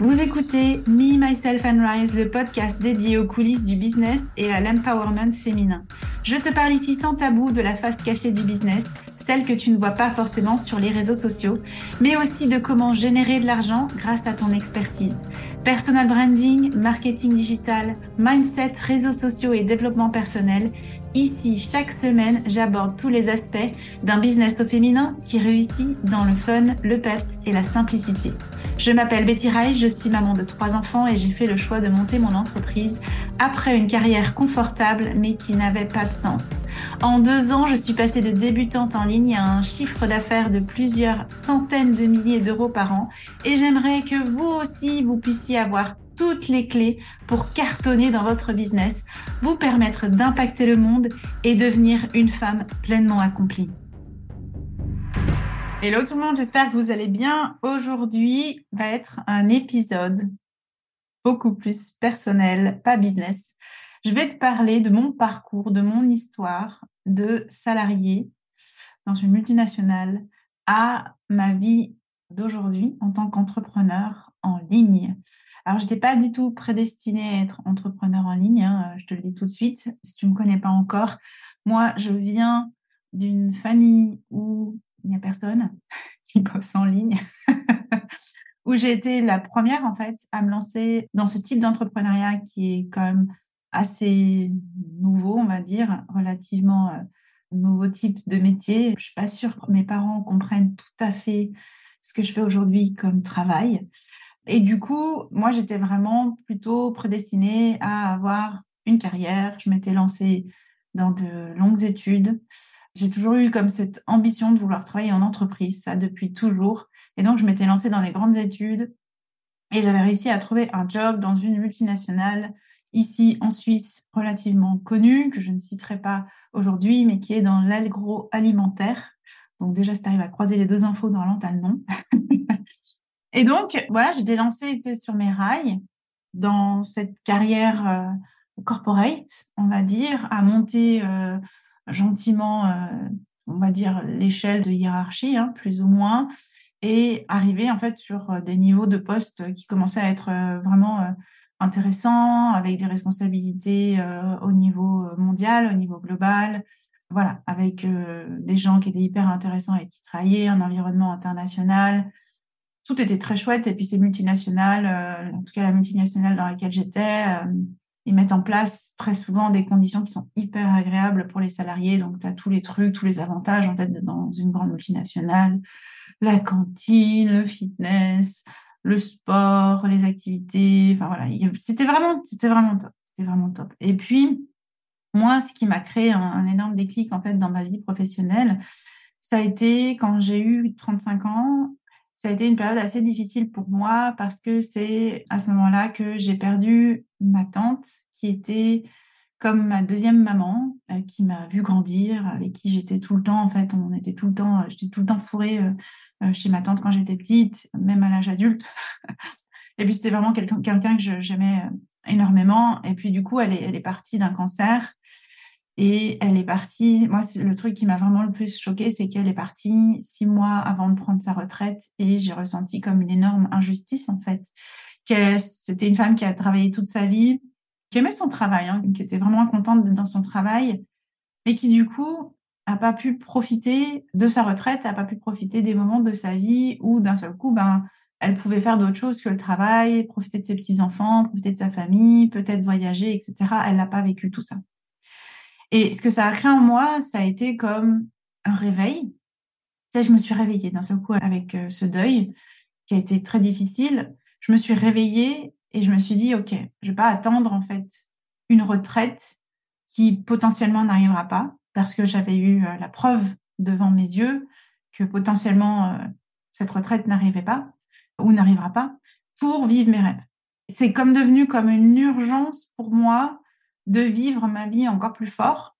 Vous écoutez Me, Myself and Rise, le podcast dédié aux coulisses du business et à l'empowerment féminin. Je te parle ici sans tabou de la face cachée du business, celle que tu ne vois pas forcément sur les réseaux sociaux, mais aussi de comment générer de l'argent grâce à ton expertise. Personal branding, marketing digital, mindset, réseaux sociaux et développement personnel. Ici, chaque semaine, j'aborde tous les aspects d'un business au féminin qui réussit dans le fun, le peps et la simplicité. Je m'appelle Betty Reich, je suis maman de trois enfants et j'ai fait le choix de monter mon entreprise après une carrière confortable mais qui n'avait pas de sens. En deux ans, je suis passée de débutante en ligne à un chiffre d'affaires de plusieurs centaines de milliers d'euros par an et j'aimerais que vous aussi, vous puissiez avoir toutes les clés pour cartonner dans votre business, vous permettre d'impacter le monde et devenir une femme pleinement accomplie. Hello tout le monde, j'espère que vous allez bien. Aujourd'hui va être un épisode beaucoup plus personnel, pas business. Je vais te parler de mon parcours, de mon histoire de salarié dans une multinationale à ma vie d'aujourd'hui en tant qu'entrepreneur en ligne. Alors, je n'étais pas du tout prédestinée à être entrepreneur en ligne, hein, je te le dis tout de suite, si tu ne me connais pas encore. Moi, je viens d'une famille où il n'y a personne qui bosse en ligne, où j'ai été la première en fait à me lancer dans ce type d'entrepreneuriat qui est quand même assez nouveau, on va dire, relativement euh, nouveau type de métier. Je suis pas sûre que mes parents comprennent tout à fait ce que je fais aujourd'hui comme travail. Et du coup, moi, j'étais vraiment plutôt prédestinée à avoir une carrière. Je m'étais lancée dans de longues études. J'ai toujours eu comme cette ambition de vouloir travailler en entreprise, ça depuis toujours. Et donc, je m'étais lancée dans les grandes études et j'avais réussi à trouver un job dans une multinationale ici en Suisse relativement connue, que je ne citerai pas aujourd'hui, mais qui est dans l'agroalimentaire. Donc déjà, si tu arrives à croiser les deux infos dans l'antalnon. et donc, voilà, j'étais lancée sur mes rails dans cette carrière euh, corporate, on va dire, à monter euh, gentiment, euh, on va dire, l'échelle de hiérarchie, hein, plus ou moins, et arriver en fait sur des niveaux de poste qui commençaient à être vraiment intéressants, avec des responsabilités au niveau mondial, au niveau global, voilà, avec des gens qui étaient hyper intéressants et qui travaillaient, un environnement international. Tout était très chouette. Et puis ces multinationales, en tout cas la multinationale dans laquelle j'étais, ils mettent en place très souvent des conditions qui sont hyper agréables pour les salariés. Donc, tu as tous les trucs, tous les avantages en fait dans une grande multinationale, la cantine, le fitness, le sport, les activités. Enfin voilà, c'était vraiment, c'était vraiment top. C'était vraiment top. Et puis, moi, ce qui m'a créé un, un, énorme déclic en fait dans ma vie professionnelle, ça a été quand j'ai eu 35 ans ça a été une période assez difficile pour moi parce que c'est à ce moment-là que j'ai perdu ma tante qui était comme ma deuxième maman, euh, qui m'a vu grandir, avec qui j'étais tout le temps, en fait, on était tout le temps, j'étais tout le temps fourrée euh, chez ma tante quand j'étais petite, même à l'âge adulte. et puis c'était vraiment quelqu'un que j'aimais euh, énormément. Et puis du coup, elle est partie d'un cancer. Et elle est partie, moi, le truc qui m'a vraiment le plus choqué, c'est qu'elle est partie six mois avant de prendre sa retraite et j'ai ressenti comme une énorme injustice, en fait. C'était une femme qui a travaillé toute sa vie, qui aimait son travail, hein, qui était vraiment contente d'être dans son travail, mais qui, du coup, a pas pu profiter de sa retraite, a pas pu profiter des moments de sa vie où, d'un seul coup, ben, elle pouvait faire d'autres choses que le travail, profiter de ses petits-enfants, profiter de sa famille, peut-être voyager, etc. Elle n'a pas vécu tout ça. Et ce que ça a créé en moi, ça a été comme un réveil. Tu je me suis réveillée d'un seul coup avec euh, ce deuil qui a été très difficile. Je me suis réveillée et je me suis dit, OK, je vais pas attendre en fait une retraite qui potentiellement n'arrivera pas parce que j'avais eu euh, la preuve devant mes yeux que potentiellement euh, cette retraite n'arrivait pas ou n'arrivera pas pour vivre mes rêves. C'est comme devenu comme une urgence pour moi de vivre ma vie encore plus fort,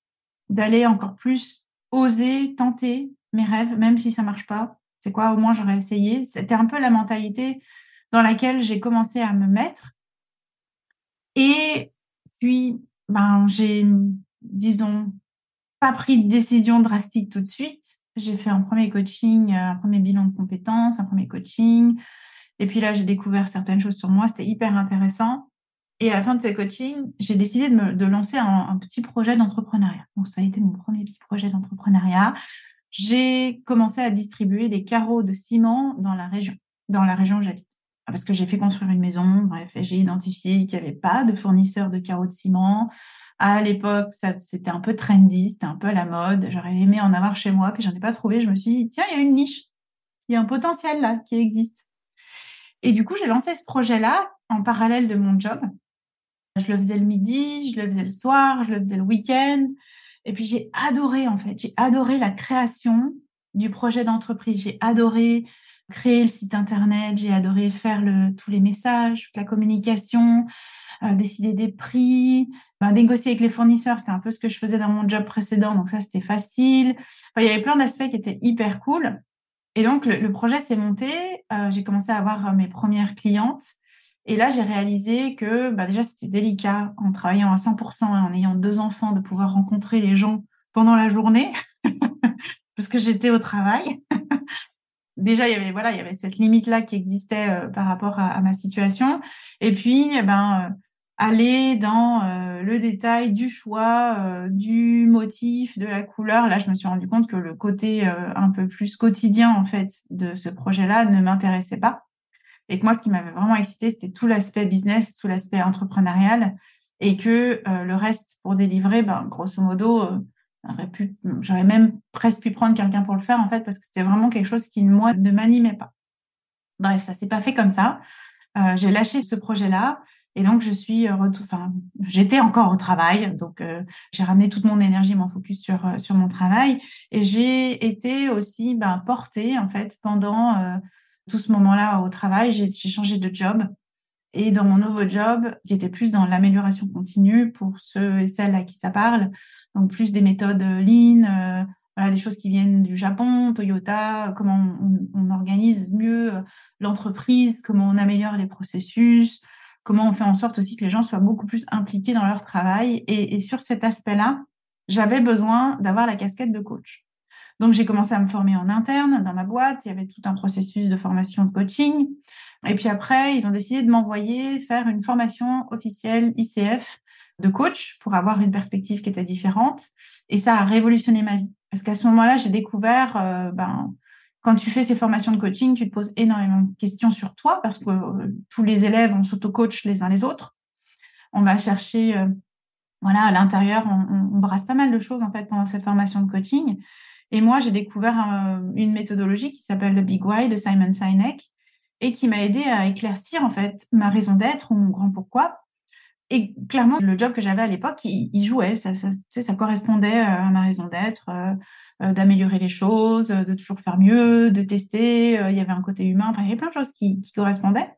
d'aller encore plus oser, tenter mes rêves, même si ça marche pas. C'est quoi, au moins j'aurais essayé. C'était un peu la mentalité dans laquelle j'ai commencé à me mettre. Et puis, ben, j'ai, disons, pas pris de décision drastique tout de suite. J'ai fait un premier coaching, un premier bilan de compétences, un premier coaching. Et puis là, j'ai découvert certaines choses sur moi. C'était hyper intéressant. Et à la fin de ces coachings, j'ai décidé de, me, lancer un, petit projet d'entrepreneuriat. Donc, ça a été mon premier petit projet d'entrepreneuriat. J'ai commencé à distribuer des carreaux de ciment dans la région, dans la région où j'habite. Parce que j'ai fait construire une maison, bref, et j'ai identifié qu'il n'y avait pas de fournisseur de carreaux de ciment. À l'époque, c'était un peu trendy, c'était un peu à la mode. J'aurais aimé en avoir chez moi, puis j'en ai pas trouvé. Je me suis dit, tiens, il y a une niche. Il y a un potentiel là qui existe. Et du coup, j'ai lancé ce projet-là en parallèle de mon job. Je le faisais le midi, je le faisais le soir, je le faisais le week-end. Et puis, j'ai adoré, en fait, j'ai adoré la création du projet d'entreprise. J'ai adoré créer le site internet, j'ai adoré faire tous les messages, toute la communication, euh, décider des prix, ben, négocier avec les fournisseurs, c'était un peu ce que je faisais dans mon job précédent, donc ça c'était facile. il y avait plein d'aspects qui étaient hyper cool. Et donc le, projet s'est monté, euh, j'ai commencé à avoir euh, mes premières clientes. Et là, j'ai réalisé que bah, déjà, c'était délicat en travaillant à 100% et en ayant deux enfants de pouvoir rencontrer les gens pendant la journée parce que j'étais au travail. déjà, il y avait voilà, il y avait cette limite là qui existait euh, par rapport à, ma situation. Et puis, eh ben, aller dans euh, le détail du choix, euh, du motif, de la couleur. Là, je me suis rendu compte que le côté euh, un peu plus quotidien en fait de ce projet-là ne m'intéressait pas. Et que moi, ce qui m'avait vraiment excité, c'était tout l'aspect business, tout l'aspect entrepreneurial, et que le reste pour délivrer, ben, grosso modo, j'aurais même presque pu prendre quelqu'un pour le faire en fait, parce que c'était vraiment quelque chose qui moi ne m'animait pas. Bref, ça s'est pas fait comme ça. j'ai lâché ce projet-là et donc, je suis, euh, enfin, j'étais encore au travail, donc euh, j'ai ramené toute mon énergie, mon focus sur euh, sur mon travail, et j'ai été aussi ben, portée en fait pendant tout ce moment-là au travail. J'ai changé de job, et dans mon nouveau job, qui était plus dans l'amélioration continue pour ceux et celles à qui ça parle, donc plus des méthodes lean, voilà, des choses qui viennent du Japon, Toyota, comment on, on organise mieux l'entreprise, comment on améliore les processus, comment on fait en sorte aussi que les gens soient beaucoup plus impliqués dans leur travail. Et, sur cet aspect-là, j'avais besoin d'avoir la casquette de coach. Donc, j'ai commencé à me former en interne dans ma boîte. Il y avait tout un processus de formation de coaching. Et puis après, ils ont décidé de m'envoyer faire une formation officielle ICF de coach pour avoir une perspective qui était différente. Et ça a révolutionné ma vie. Parce qu'à ce moment-là, j'ai découvert euh, ben, quand tu fais ces formations de coaching, tu te poses énormément de questions sur toi parce que euh, tous les élèves, on s'auto-coach les uns les autres. On va chercher, euh, voilà, à l'intérieur, on, brasse pas mal de choses en fait pendant cette formation de coaching. Et moi, j'ai découvert une méthodologie qui s'appelle le Big Why de Simon Sinek et qui m'a aidé à éclaircir en fait ma raison d'être ou mon grand pourquoi. Et clairement, le job que j'avais à l'époque, il, jouait, ça, correspondait à ma raison d'être. Euh, euh, d'améliorer les choses, de toujours faire mieux, de tester. Euh, il y avait un côté humain. Enfin, il y avait plein de choses qui, correspondaient.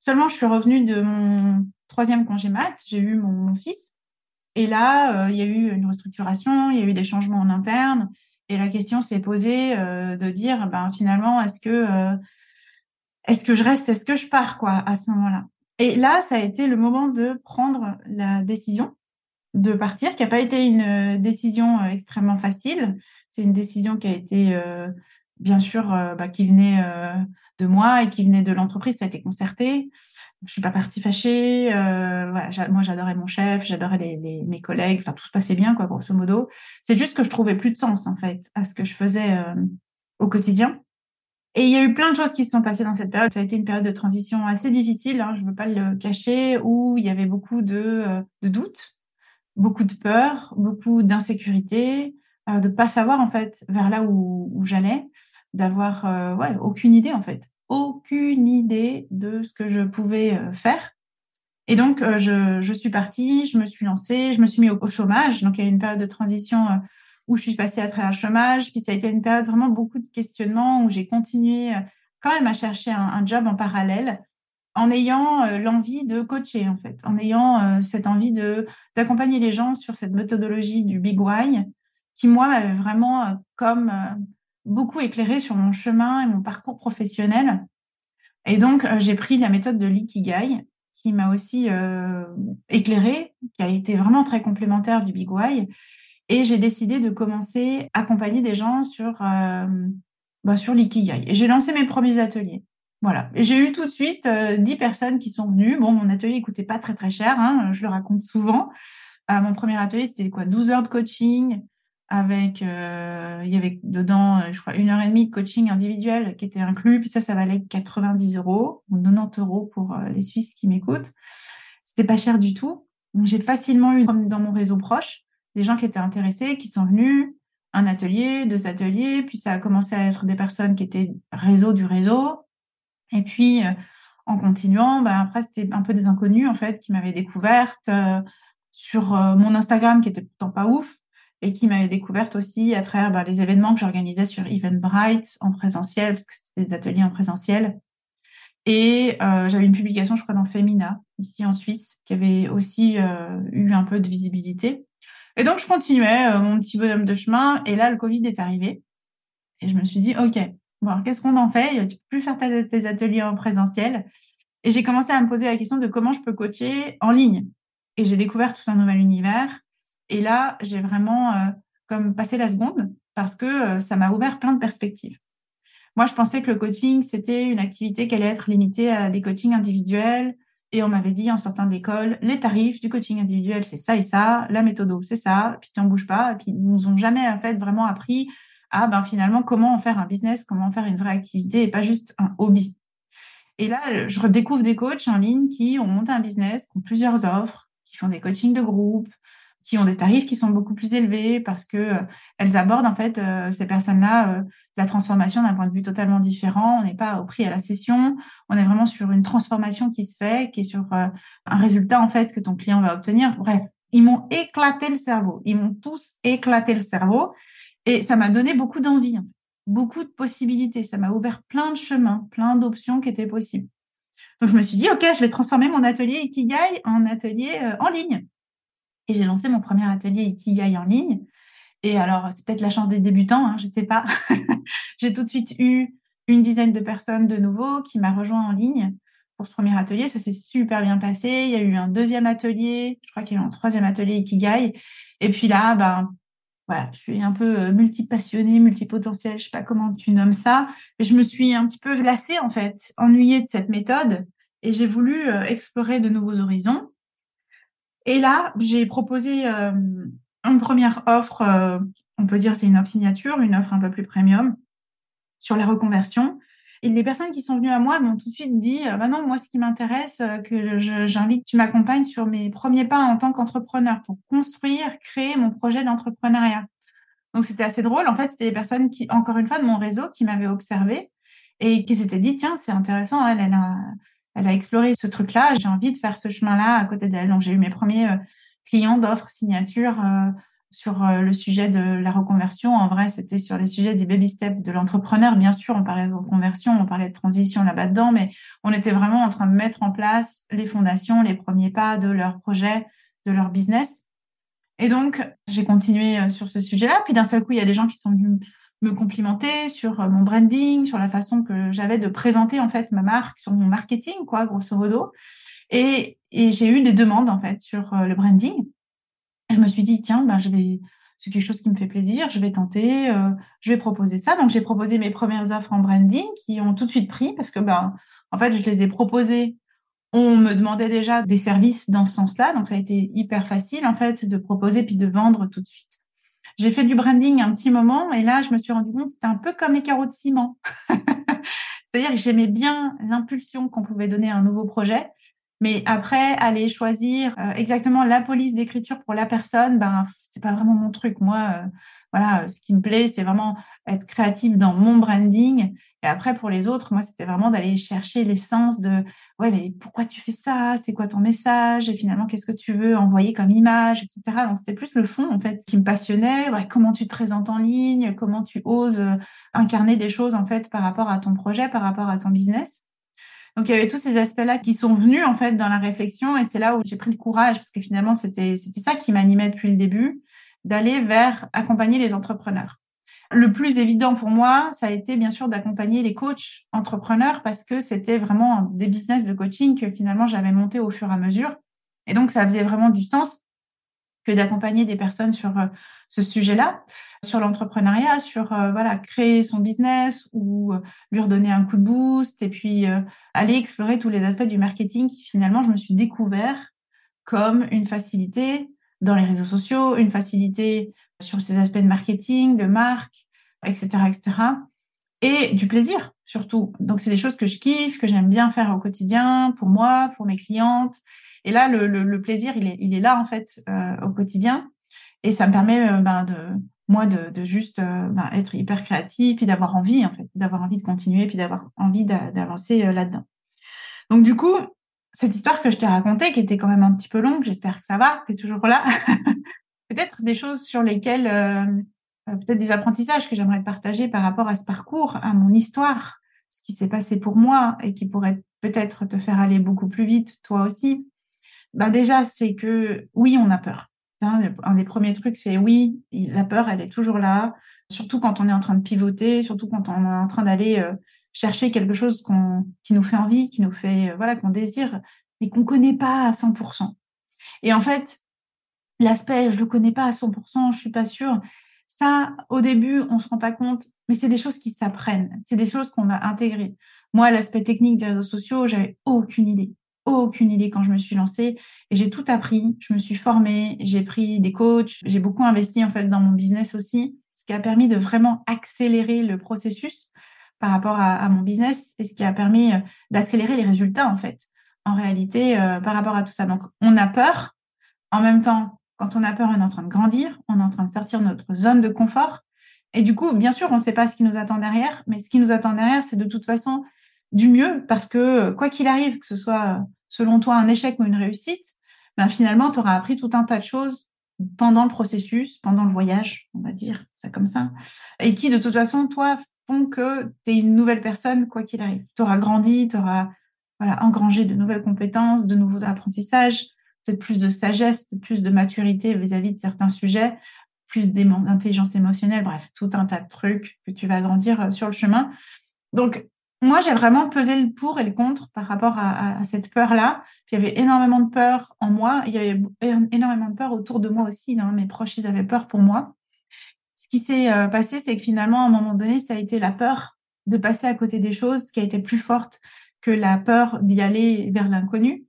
Seulement, je suis revenue de mon troisième congé mat. J'ai eu mon, fils. Et là, euh, il y a eu une restructuration, il y a eu des changements en interne. Et la question s'est posée de dire, ben, finalement, est-ce que, est-ce que je reste, est-ce que je pars, quoi, à ce moment-là? Et là, ça a été le moment de prendre la décision de partir, qui n'a pas été une décision extrêmement facile. C'est une décision qui a été, euh, bien sûr, euh, bah, qui venait euh, de moi et qui venait de l'entreprise. Ça a été concerté. Je suis pas partie fâchée. Voilà, moi, j'adorais mon chef, j'adorais mes collègues. Enfin, tout se passait bien, quoi, grosso modo. C'est juste que je trouvais plus de sens, en fait, à ce que je faisais au quotidien. Et il y a eu plein de choses qui se sont passées dans cette période. Ça a été une période de transition assez difficile, hein, je ne veux pas le cacher, où il y avait beaucoup de, de doutes, beaucoup de peur, beaucoup d'insécurité, euh, de pas savoir en fait vers là où, j'allais, d'avoir euh, aucune idée en fait, aucune idée de ce que je pouvais euh, faire. Et donc je, je, suis partie, je me suis lancée, je me suis mis au, chômage. Donc il y a eu une période de transition où je suis passée à travers le chômage, puis ça a été une période vraiment beaucoup de questionnements où j'ai continué quand même à chercher un, job en parallèle en ayant l'envie de coacher en fait, en ayant cette envie d'accompagner les gens sur cette méthodologie du Big Why qui, moi, m'avait vraiment euh, comme euh, beaucoup éclairé sur mon chemin et mon parcours professionnel. Et donc, euh, j'ai pris la méthode de l'ikigai, qui m'a aussi éclairé, qui a été vraiment très complémentaire du Big Why. Et j'ai décidé de commencer à accompagner des gens sur, bah, sur l'ikigai. Et j'ai lancé mes premiers ateliers. Voilà. Et j'ai eu tout de suite euh, 10 personnes qui sont venues. Bon, mon atelier coûtait pas très très cher, hein, je le raconte souvent. Euh, mon premier atelier, c'était quoi? 12 heures de coaching avec, euh, il y avait dedans, euh, je crois, une heure et demie de coaching individuel qui était inclus. Puis ça, ça valait 90 euros ou 90 euros pour les Suisses qui m'écoutent. C'était pas cher du tout. J'ai facilement eu dans mon réseau proche des gens qui étaient intéressés, qui sont venus, un atelier, deux ateliers, puis ça a commencé à être des personnes qui étaient réseau du réseau. Et puis, en continuant, ben après, c'était un peu des inconnus, en fait, qui m'avaient découverte sur mon Instagram, qui était pourtant pas ouf, et qui m'avaient découverte aussi à travers ben, les événements que j'organisais sur Eventbrite en présentiel, parce que c'était des ateliers en présentiel. Et euh, j'avais une publication, je crois, dans Femina, ici en Suisse, qui avait aussi euh, eu un peu de visibilité. Et donc, je continuais euh, mon petit bonhomme de chemin. Et là, le Covid est arrivé. Et je me suis dit, OK, bon, qu'est-ce qu'on en fait? Tu peux plus faire tes ateliers en présentiel. Et j'ai commencé à me poser la question de comment je peux coacher en ligne. Et j'ai découvert tout un nouvel univers. Et là, j'ai vraiment comme passé la seconde parce que ça m'a ouvert plein de perspectives. Moi, je pensais que le coaching, c'était une activité qui allait être limitée à des coachings individuels. Et on m'avait dit en sortant de l'école, les tarifs du coaching individuel, c'est ça et ça, la méthode, c'est ça, puis tu n'en bouges pas. Et puis, ils nous ont jamais en fait vraiment appris à ben, finalement comment en faire un business, comment en faire une vraie activité et pas juste un hobby. Et là, je redécouvre des coachs en ligne qui ont monté un business, qui ont plusieurs offres, qui font des coachings de groupe, qui ont des tarifs qui sont beaucoup plus élevés parce que euh, elles abordent en fait euh, ces personnes-là euh, la transformation d'un point de vue totalement différent. On n'est pas au prix à la session, on est vraiment sur une transformation qui se fait, qui est sur un résultat en fait que ton client va obtenir. Bref, ils m'ont éclaté le cerveau, ils m'ont tous éclaté le cerveau et ça m'a donné beaucoup d'envie, beaucoup de possibilités. Ça m'a ouvert plein de chemins, plein d'options qui étaient possibles. Donc je me suis dit ok, je vais transformer mon atelier Ikigai en atelier en ligne. Et j'ai lancé mon premier atelier Ikigai en ligne. Et alors, c'est peut-être la chance des débutants, hein, je ne sais pas. j'ai tout de suite eu une dizaine de personnes de nouveau qui m'a rejoint en ligne pour ce premier atelier. Ça s'est super bien passé. Il y a eu un deuxième atelier, je crois qu'il y a eu un troisième atelier Ikigai. Et puis là, ben, je suis un peu euh, multipassionnée, multipotentielle, je sais pas comment tu nommes ça. Mais je me suis un petit peu lassée, en fait, ennuyée de cette méthode. Et j'ai voulu euh, explorer de nouveaux horizons. Et là, j'ai proposé euh, une première offre, euh, on peut dire c'est une offre signature, une offre un peu plus premium sur la reconversion. Et les personnes qui sont venues à moi m'ont tout de suite dit euh, bah non, moi, ce qui m'intéresse, que j'invite que tu m'accompagnes sur mes premiers pas en tant qu'entrepreneur pour construire, créer mon projet d'entrepreneuriat. Donc, c'était assez drôle. En fait, c'était des personnes qui, encore une fois, de mon réseau, qui m'avaient observé et qui s'étaient dit tiens, c'est intéressant, elle, elle a elle a exploré ce truc-là. J'ai envie de faire ce chemin-là à côté d'elle. Donc, j'ai eu mes premiers euh, clients d'offres signature euh, sur euh, le sujet de la reconversion. En vrai, c'était sur les sujets des baby steps de l'entrepreneur. Bien sûr, on parlait de reconversion, on parlait de transition là-bas dedans, mais on était vraiment en train de mettre en place les fondations, les premiers pas de leur projet, de leur business. Et donc, j'ai continué sur ce sujet-là. Puis d'un seul coup, il y a des gens qui sont venus me complimenter sur euh, mon branding, sur la façon que j'avais de présenter en fait ma marque, sur mon marketing, quoi, grosso modo. Et, et j'ai eu des demandes en fait sur euh, le branding. je me suis dit tiens, ben je vais, c'est quelque chose qui me fait plaisir, je vais tenter, euh, je vais proposer ça. Donc j'ai proposé mes premières offres en branding qui ont tout de suite pris parce que ben en fait je les ai proposées. On me demandait déjà des services dans ce sens-là, donc ça a été hyper facile en fait de proposer puis de vendre tout de suite. J'ai fait du branding un petit moment et là, je me suis rendu compte c'était un peu comme les carreaux de ciment. C'est-à-dire que j'aimais bien l'impulsion qu'on pouvait donner à un nouveau projet, mais après aller choisir euh, exactement la police d'écriture pour la personne, ben c'est pas vraiment mon truc. Moi, euh, voilà, ce qui me plaît, c'est vraiment être créative dans mon branding. Et après, pour les autres, moi, c'était vraiment d'aller chercher l'essence de, ouais, mais pourquoi tu fais ça? C'est quoi ton message? Et finalement, qu'est-ce que tu veux envoyer comme image, etc. Donc, c'était plus le fond, en fait, qui me passionnait. Comment tu te présentes en ligne? Comment tu oses euh, incarner des choses, en fait, par rapport à ton projet, par rapport à ton business? Donc il y avait tous ces aspects-là qui sont venus en fait dans la réflexion et c'est là où j'ai pris le courage parce que finalement c'était c'était ça qui m'animait depuis le début d'aller vers accompagner les entrepreneurs. Le plus évident pour moi, ça a été bien sûr d'accompagner les coachs entrepreneurs parce que c'était vraiment des business de coaching que finalement j'avais monté au fur et à mesure. Et donc, ça faisait vraiment du sens que d'accompagner des personnes sur euh, ce sujet-là. sur l'entrepreneuriat, sur euh, voilà créer son business ou euh, lui redonner un coup de boost et puis aller explorer tous les aspects du marketing qui finalement je me suis découvert comme une facilité dans les réseaux sociaux, une facilité sur ces aspects de marketing, de marque, etc., etc. Et du plaisir surtout. Donc c'est des choses que je kiffe, que j'aime bien faire au quotidien pour moi, pour mes clientes. Et là le, plaisir il est, il est là en fait au quotidien et ça me permet ben, de moi de, de juste euh, bah, être hyper créatif puis d'avoir envie en fait d'avoir envie de continuer puis d'avoir envie d'avancer euh, là-dedans donc du coup cette histoire que je t'ai racontée qui était quand même un petit peu longue j'espère que ça va tu es toujours là peut-être des choses sur lesquelles euh, peut-être des apprentissages que j'aimerais partager par rapport à ce parcours à mon histoire ce qui s'est passé pour moi et qui pourrait peut-être te faire aller beaucoup plus vite toi aussi ben déjà c'est que oui on a peur un des premiers trucs, c'est oui, la peur, elle est toujours là, surtout quand on est en train de pivoter, surtout quand on est en train d'aller euh, chercher quelque chose qui nous fait envie, qui nous fait, euh, voilà, qu'on désire, mais qu'on connaît pas à 100%. Et en fait, l'aspect, je le connais pas à 100%, je suis pas sûre. Ça, au début, on se rend pas compte, mais c'est des choses qui s'apprennent. C'est des choses qu'on va intégrer. Moi, l'aspect technique des réseaux sociaux, j'avais aucune idée aucune idée quand je me suis lancée et j'ai tout appris. Je me suis formée, j'ai pris des coachs, j'ai beaucoup investi en fait dans mon business aussi, ce qui a permis de vraiment accélérer le processus par rapport à, mon business et ce qui a permis euh, d'accélérer les résultats en fait. En réalité, euh, par rapport à tout ça. Donc, on a peur. En même temps, quand on a peur, on est en train de grandir, on est en train de sortir de notre zone de confort. Et du coup, bien sûr, on ne sait pas ce qui nous attend derrière, mais ce qui nous attend derrière, c'est de toute façon du mieux parce que quoi qu'il arrive, que ce soit selon toi un échec ou une réussite, ben finalement, tu auras appris tout un tas de choses pendant le processus, pendant le voyage, on va dire ça comme ça, et qui de toute façon, toi, font que tu es une nouvelle personne, quoi qu'il arrive. Tu auras grandi, tu auras voilà, engrangé de nouvelles compétences, de nouveaux apprentissages, peut-être plus de sagesse, plus de maturité vis-à-vis -vis de certains sujets, plus d'intelligence émotionnelle, bref, tout un tas de trucs que tu vas grandir euh, sur le chemin. Donc, moi, j'ai vraiment pesé le pour et le contre par rapport à, cette peur-là. il y avait énormément de peur en moi. Il y avait énormément de peur autour de moi aussi. Mes proches, ils avaient peur pour moi. Ce qui s'est euh, passé, c'est que finalement, à un moment donné, ça a été la peur de passer à côté des choses qui a été plus forte que la peur d'y aller vers l'inconnu.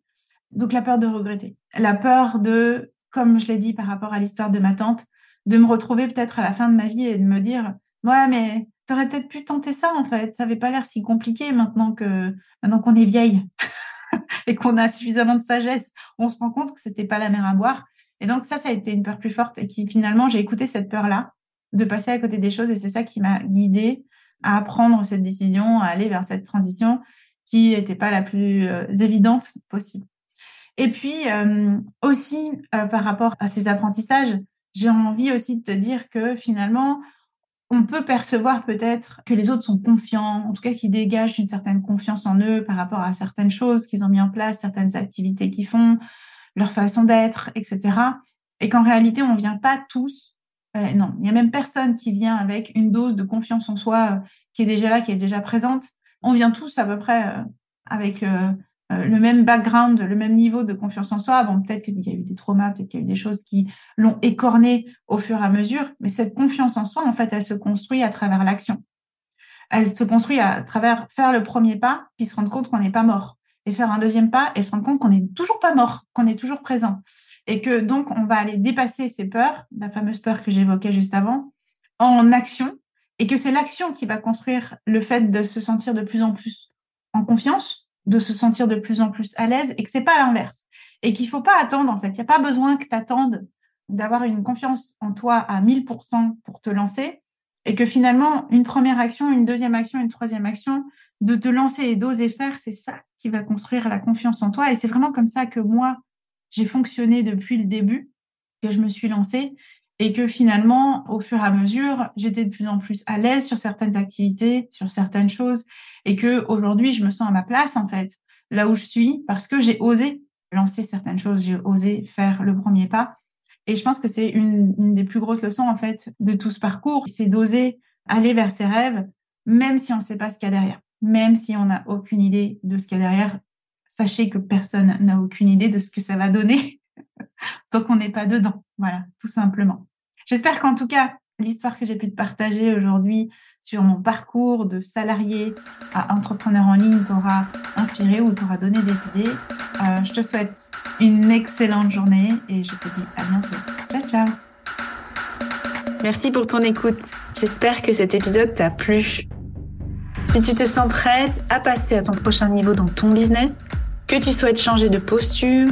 Donc, la peur de regretter. La peur de, comme je l'ai dit par rapport à l'histoire de ma tante, de me retrouver peut-être à la fin de ma vie et de me dire, ouais, mais T'aurais peut-être pu tenter ça en fait. Ça n'avait pas l'air si compliqué maintenant que maintenant qu'on est vieille et qu'on a suffisamment de sagesse. On se rend compte que c'était pas la mer à boire. Et donc ça, ça a été une peur plus forte et qui finalement j'ai écouté cette peur-là de passer à côté des choses et c'est ça qui m'a guidée à prendre cette décision, à aller vers cette transition qui n'était pas la plus euh, évidente possible. Et puis euh, aussi euh, par rapport à ces apprentissages, j'ai envie aussi de te dire que finalement, on peut percevoir peut-être que les autres sont confiants, en tout cas qu'ils dégagent une certaine confiance en eux par rapport à certaines choses qu'ils ont mis en place, certaines activités qu'ils font, leur façon d'être, etc. Et qu'en réalité, on ne vient pas tous, euh, non, il n'y a même personne qui vient avec une dose de confiance en soi euh, qui est déjà là, qui est déjà présente. On vient tous à peu près euh, avec euh, le même background, le même niveau de confiance en soi. Bon, peut-être qu'il y a eu des traumas, peut-être qu'il y a eu des choses qui l'ont écorné au fur et à mesure, mais cette confiance en soi, en fait, elle se construit à travers l'action. Elle se construit à travers faire le premier pas, puis se rendre compte qu'on n'est pas mort, et faire un deuxième pas et se rendre compte qu'on n'est toujours pas mort, qu'on est toujours présent, et que donc on va aller dépasser ces peurs, la fameuse peur que j'évoquais juste avant, en action, et que c'est l'action qui va construire le fait de se sentir de plus en plus en confiance, de se sentir de plus en plus à l'aise et que c'est pas l'inverse. Et qu'il faut pas attendre, en fait. Il n'y a pas besoin que tu attendes d'avoir une confiance en toi à 1000% pour te lancer et que finalement, une première action, une deuxième action, une troisième action, de te lancer et d'oser faire, c'est ça qui va construire la confiance en toi. Et c'est vraiment comme ça que moi, j'ai fonctionné depuis le début, que je me suis lancée et que finalement, au fur et à mesure, j'étais de plus en plus à l'aise sur certaines activités, sur certaines choses, et que aujourd'hui, je me sens à ma place en fait, là où je suis, parce que j'ai osé lancer certaines choses, j'ai osé faire le premier pas. Et je pense que c'est une, une, des plus grosses leçons en fait de tout ce parcours, c'est d'oser aller vers ses rêves, même si on ne sait pas ce qu'il y a derrière, même si on n'a aucune idée de ce qu'il y a derrière. Sachez que personne n'a aucune idée de ce que ça va donner tant qu'on n'est pas dedans. Voilà, tout simplement. J'espère qu'en tout cas, l'histoire que j'ai pu te partager aujourd'hui sur mon parcours de salarié à entrepreneur en ligne t'aura inspiré ou t'aura donné des idées. Euh, je te souhaite une excellente journée et je te dis à bientôt. Ciao, ciao. Merci pour ton écoute. J'espère que cet épisode t'a plu. Si tu te sens prête à passer à ton prochain niveau dans ton business, que tu souhaites changer de posture,